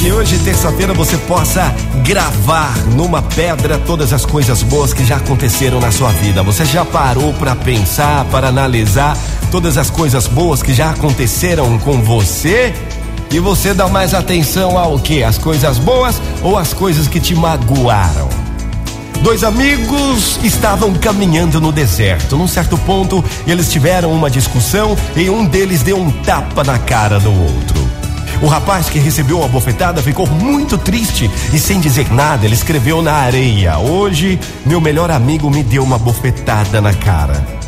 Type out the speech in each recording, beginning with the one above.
Que hoje, terça-feira, você possa gravar numa pedra todas as coisas boas que já aconteceram na sua vida. Você já parou para pensar, para analisar todas as coisas boas que já aconteceram com você? E você dá mais atenção ao que? As coisas boas ou as coisas que te magoaram? Dois amigos estavam caminhando no deserto. Num certo ponto, eles tiveram uma discussão e um deles deu um tapa na cara do outro. O rapaz que recebeu a bofetada ficou muito triste e, sem dizer nada, ele escreveu na areia: Hoje, meu melhor amigo me deu uma bofetada na cara.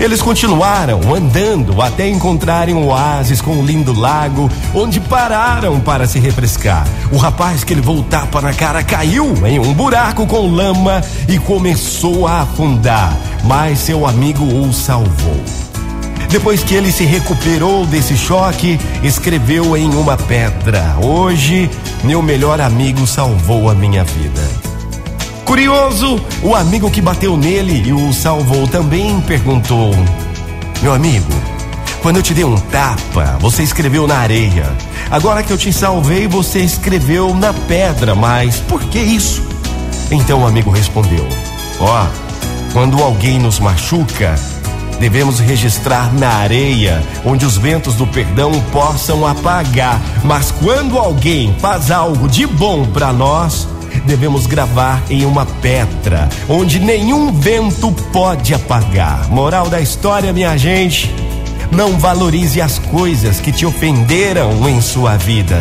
Eles continuaram andando até encontrarem um oásis com um lindo lago, onde pararam para se refrescar. O rapaz que levou o tapa na cara caiu em um buraco com lama e começou a afundar, mas seu amigo o salvou. Depois que ele se recuperou desse choque, escreveu em uma pedra: Hoje, meu melhor amigo salvou a minha vida. Curioso, o amigo que bateu nele e o salvou também perguntou: Meu amigo, quando eu te dei um tapa, você escreveu na areia. Agora que eu te salvei, você escreveu na pedra, mas por que isso? Então o amigo respondeu: Ó, oh, quando alguém nos machuca, devemos registrar na areia, onde os ventos do perdão possam apagar. Mas quando alguém faz algo de bom para nós, devemos gravar em uma pedra, onde nenhum vento pode apagar. Moral da história, minha gente: não valorize as coisas que te ofenderam em sua vida.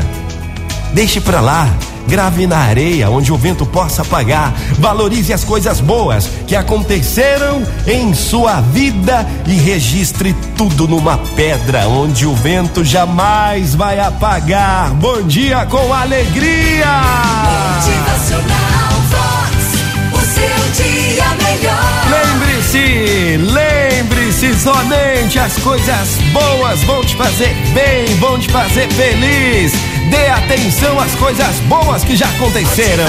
Deixe para lá grave na areia onde o vento possa apagar. Valorize as coisas boas que aconteceram em sua vida e registre tudo numa pedra onde o vento jamais vai apagar. Bom dia com alegria! Motivacional Vox, o seu dia melhor. Lembre-se, lembre-se, somente as coisas boas vão te fazer bem, vão te fazer feliz. Dê atenção às coisas boas que já aconteceram.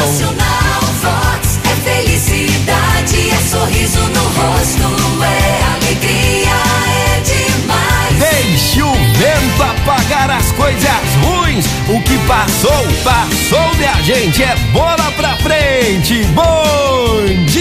Vox é felicidade, é sorriso no rosto, é alegria, é demais. Deixe o vento apagar as coisas ruins. O que passou, passou, minha gente. É bola pra frente. Bom dia!